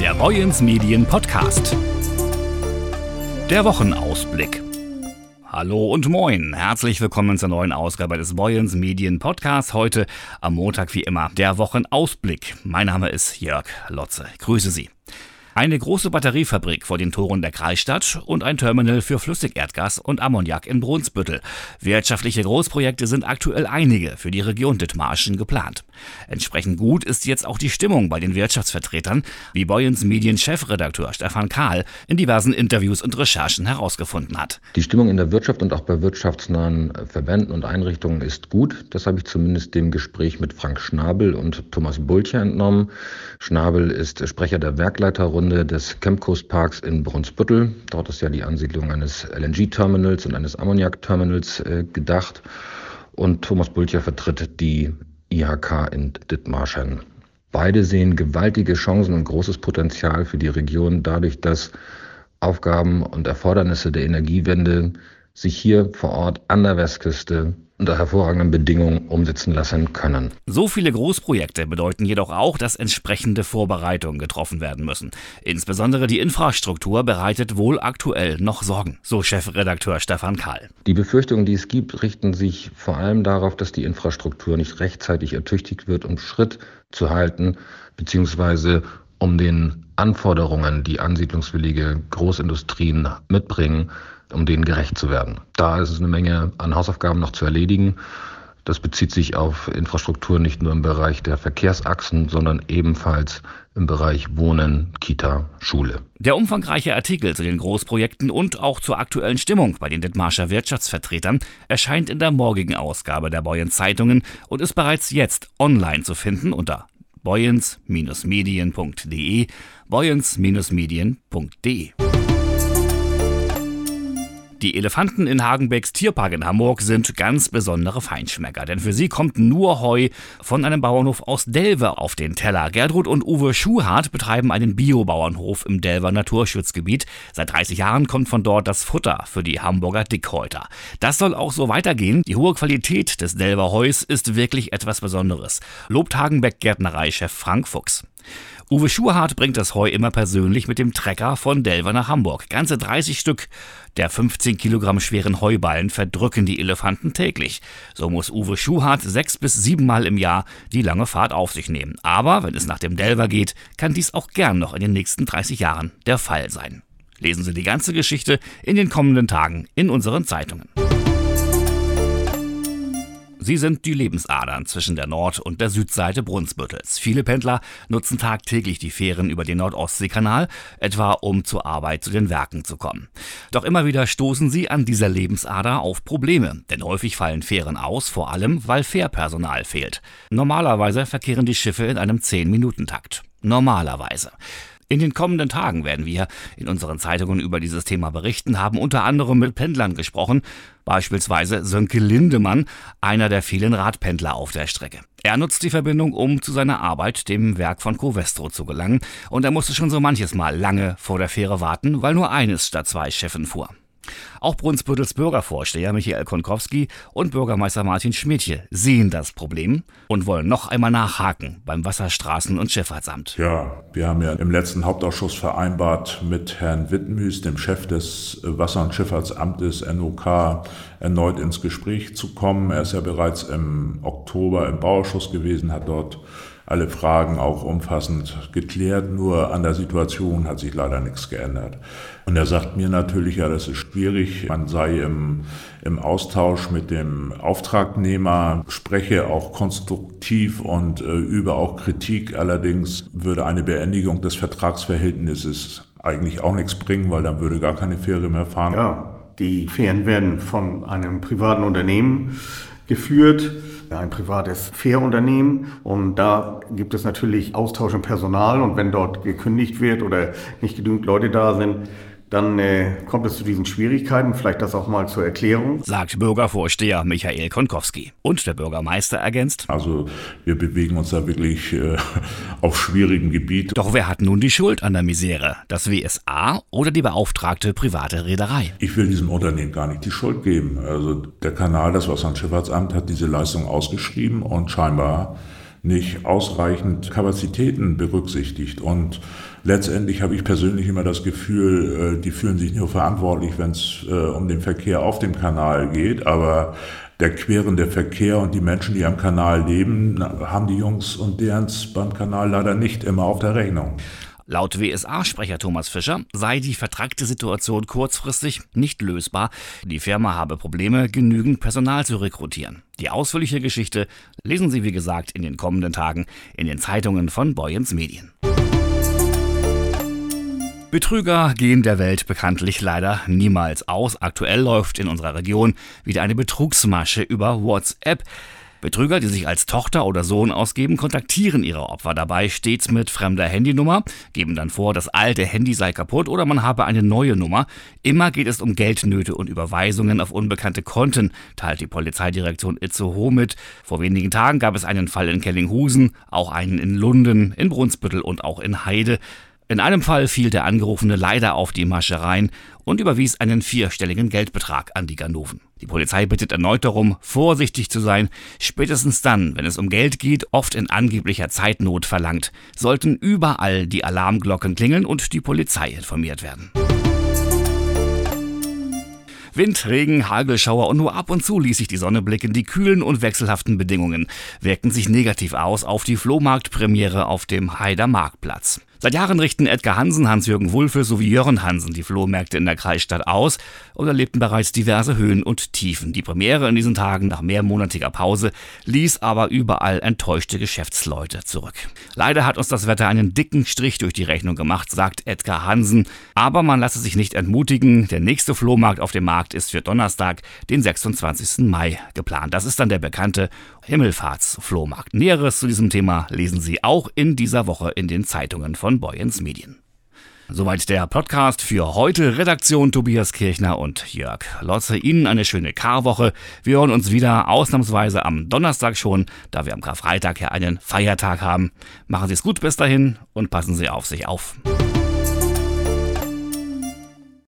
Der Boyens Medien Podcast. Der Wochenausblick. Hallo und moin. Herzlich willkommen zur neuen Ausgabe des Boyens Medien Podcasts. Heute am Montag wie immer der Wochenausblick. Mein Name ist Jörg Lotze. Ich grüße Sie. Eine große Batteriefabrik vor den Toren der Kreisstadt und ein Terminal für Flüssigerdgas und Ammoniak in Brunsbüttel. Wirtschaftliche Großprojekte sind aktuell einige für die Region Dithmarschen geplant. Entsprechend gut ist jetzt auch die Stimmung bei den Wirtschaftsvertretern, wie Boyens Medienchefredakteur Stefan Kahl in diversen Interviews und Recherchen herausgefunden hat. Die Stimmung in der Wirtschaft und auch bei wirtschaftsnahen Verbänden und Einrichtungen ist gut. Das habe ich zumindest dem Gespräch mit Frank Schnabel und Thomas Bulcher entnommen. Schnabel ist Sprecher der Werkleiterrunde Runde des Chemcoast Parks in Brunsbüttel. Dort ist ja die Ansiedlung eines LNG-Terminals und eines Ammoniak-Terminals äh, gedacht. Und Thomas Bulcher vertritt die IHK in Dithmarschen. Beide sehen gewaltige Chancen und großes Potenzial für die Region dadurch, dass Aufgaben und Erfordernisse der Energiewende sich hier vor Ort an der Westküste unter hervorragenden Bedingungen umsetzen lassen können. So viele Großprojekte bedeuten jedoch auch, dass entsprechende Vorbereitungen getroffen werden müssen. Insbesondere die Infrastruktur bereitet wohl aktuell noch Sorgen, so Chefredakteur Stefan Kahl. Die Befürchtungen, die es gibt, richten sich vor allem darauf, dass die Infrastruktur nicht rechtzeitig ertüchtigt wird, um Schritt zu halten, beziehungsweise um den Anforderungen, die ansiedlungswillige Großindustrien mitbringen, um denen gerecht zu werden. Da ist es eine Menge an Hausaufgaben noch zu erledigen. Das bezieht sich auf Infrastruktur nicht nur im Bereich der Verkehrsachsen, sondern ebenfalls im Bereich Wohnen, Kita, Schule. Der umfangreiche Artikel zu den Großprojekten und auch zur aktuellen Stimmung bei den Dithmarscher Wirtschaftsvertretern erscheint in der morgigen Ausgabe der Boyen Zeitungen und ist bereits jetzt online zu finden unter boyens-medien.de, boyens-medien.de. Die Elefanten in Hagenbecks Tierpark in Hamburg sind ganz besondere Feinschmecker, denn für sie kommt nur Heu von einem Bauernhof aus Delver auf den Teller. Gertrud und Uwe Schuhart betreiben einen Biobauernhof im Delver Naturschutzgebiet. Seit 30 Jahren kommt von dort das Futter für die Hamburger Dickhäuter. Das soll auch so weitergehen. Die hohe Qualität des Delver Heus ist wirklich etwas Besonderes, lobt Hagenbeck Gärtnereichef Frank Fuchs. Uwe Schuhart bringt das Heu immer persönlich mit dem Trecker von Delver nach Hamburg. Ganze 30 Stück der 15 Kilogramm schweren Heuballen verdrücken die Elefanten täglich. So muss Uwe Schuhart sechs bis siebenmal im Jahr die lange Fahrt auf sich nehmen. Aber wenn es nach dem Delver geht, kann dies auch gern noch in den nächsten 30 Jahren der Fall sein. Lesen Sie die ganze Geschichte in den kommenden Tagen in unseren Zeitungen. Sie sind die Lebensadern zwischen der Nord- und der Südseite Brunsbüttels. Viele Pendler nutzen tagtäglich die Fähren über den Nordostseekanal, etwa um zur Arbeit zu den Werken zu kommen. Doch immer wieder stoßen sie an dieser Lebensader auf Probleme, denn häufig fallen Fähren aus, vor allem weil Fährpersonal fehlt. Normalerweise verkehren die Schiffe in einem 10-Minuten-Takt. Normalerweise. In den kommenden Tagen werden wir in unseren Zeitungen über dieses Thema berichten, haben unter anderem mit Pendlern gesprochen, beispielsweise Sönke Lindemann, einer der vielen Radpendler auf der Strecke. Er nutzt die Verbindung, um zu seiner Arbeit, dem Werk von Covestro, zu gelangen, und er musste schon so manches Mal lange vor der Fähre warten, weil nur eines statt zwei Schiffen fuhr. Auch Brunsbüttels Bürgervorsteher Michael Konkowski und Bürgermeister Martin Schmidtje sehen das Problem und wollen noch einmal nachhaken beim Wasserstraßen- und Schifffahrtsamt. Ja, wir haben ja im letzten Hauptausschuss vereinbart, mit Herrn Wittenmüß, dem Chef des Wasser- und Schifffahrtsamtes NOK, erneut ins Gespräch zu kommen. Er ist ja bereits im Oktober im Bauausschuss gewesen, hat dort alle Fragen auch umfassend geklärt. Nur an der Situation hat sich leider nichts geändert. Und er sagt mir natürlich, ja, das ist schwierig. Man sei im, im Austausch mit dem Auftragnehmer, spreche auch konstruktiv und äh, übe auch Kritik. Allerdings würde eine Beendigung des Vertragsverhältnisses eigentlich auch nichts bringen, weil dann würde gar keine Fähre mehr fahren. Ja, die Fähren werden von einem privaten Unternehmen geführt. Ein privates Fährunternehmen. Und da gibt es natürlich Austausch im Personal. Und wenn dort gekündigt wird oder nicht genügend Leute da sind, dann äh, kommt es zu diesen Schwierigkeiten. Vielleicht das auch mal zur Erklärung. Sagt Bürgervorsteher Michael Konkowski. Und der Bürgermeister ergänzt. Also wir bewegen uns da wirklich äh, auf schwierigem Gebiet. Doch wer hat nun die Schuld an der Misere? Das WSA oder die beauftragte private Reederei? Ich will diesem Unternehmen gar nicht die Schuld geben. Also der Kanal, das Wasser- und Schifffahrtsamt, hat diese Leistung ausgeschrieben und scheinbar nicht ausreichend Kapazitäten berücksichtigt. Und letztendlich habe ich persönlich immer das Gefühl, äh, die fühlen sich nur verantwortlich, wenn es äh, um den Verkehr auf dem Kanal geht, aber der querende Verkehr und die Menschen, die am Kanal leben, haben die Jungs und derens beim Kanal leider nicht immer auf der Rechnung. Laut WSA-Sprecher Thomas Fischer sei die vertragte Situation kurzfristig nicht lösbar. Die Firma habe Probleme, genügend Personal zu rekrutieren. Die ausführliche Geschichte lesen Sie, wie gesagt, in den kommenden Tagen in den Zeitungen von Boyens Medien. Betrüger gehen der Welt bekanntlich leider niemals aus. Aktuell läuft in unserer Region wieder eine Betrugsmasche über WhatsApp. Betrüger, die sich als Tochter oder Sohn ausgeben, kontaktieren ihre Opfer dabei stets mit fremder Handynummer, geben dann vor, das alte Handy sei kaputt oder man habe eine neue Nummer. Immer geht es um Geldnöte und Überweisungen auf unbekannte Konten, teilt die Polizeidirektion Itzehoe mit. Vor wenigen Tagen gab es einen Fall in Kellinghusen, auch einen in Lunden, in Brunsbüttel und auch in Heide. In einem Fall fiel der Angerufene leider auf die Masche rein und überwies einen vierstelligen Geldbetrag an die Ganoven. Die Polizei bittet erneut darum, vorsichtig zu sein. Spätestens dann, wenn es um Geld geht, oft in angeblicher Zeitnot verlangt, sollten überall die Alarmglocken klingeln und die Polizei informiert werden. Wind, Regen, Hagelschauer und nur ab und zu ließ sich die Sonne blicken. Die kühlen und wechselhaften Bedingungen wirkten sich negativ aus auf die Flohmarktpremiere auf dem Haider Marktplatz. Seit Jahren richten Edgar Hansen, Hans-Jürgen Wulfe sowie Jörn Hansen die Flohmärkte in der Kreisstadt aus und erlebten bereits diverse Höhen und Tiefen. Die Premiere in diesen Tagen nach mehrmonatiger Pause ließ aber überall enttäuschte Geschäftsleute zurück. Leider hat uns das Wetter einen dicken Strich durch die Rechnung gemacht, sagt Edgar Hansen. Aber man lasse sich nicht entmutigen. Der nächste Flohmarkt auf dem Markt ist für Donnerstag, den 26. Mai, geplant. Das ist dann der bekannte Himmelfahrtsflohmarkt. Näheres zu diesem Thema lesen Sie auch in dieser Woche in den Zeitungen von Boyens Medien. Soweit der Podcast für heute. Redaktion Tobias Kirchner und Jörg Lotze. Ihnen eine schöne Karwoche. Wir hören uns wieder ausnahmsweise am Donnerstag schon, da wir am Karfreitag ja einen Feiertag haben. Machen Sie es gut bis dahin und passen Sie auf sich auf.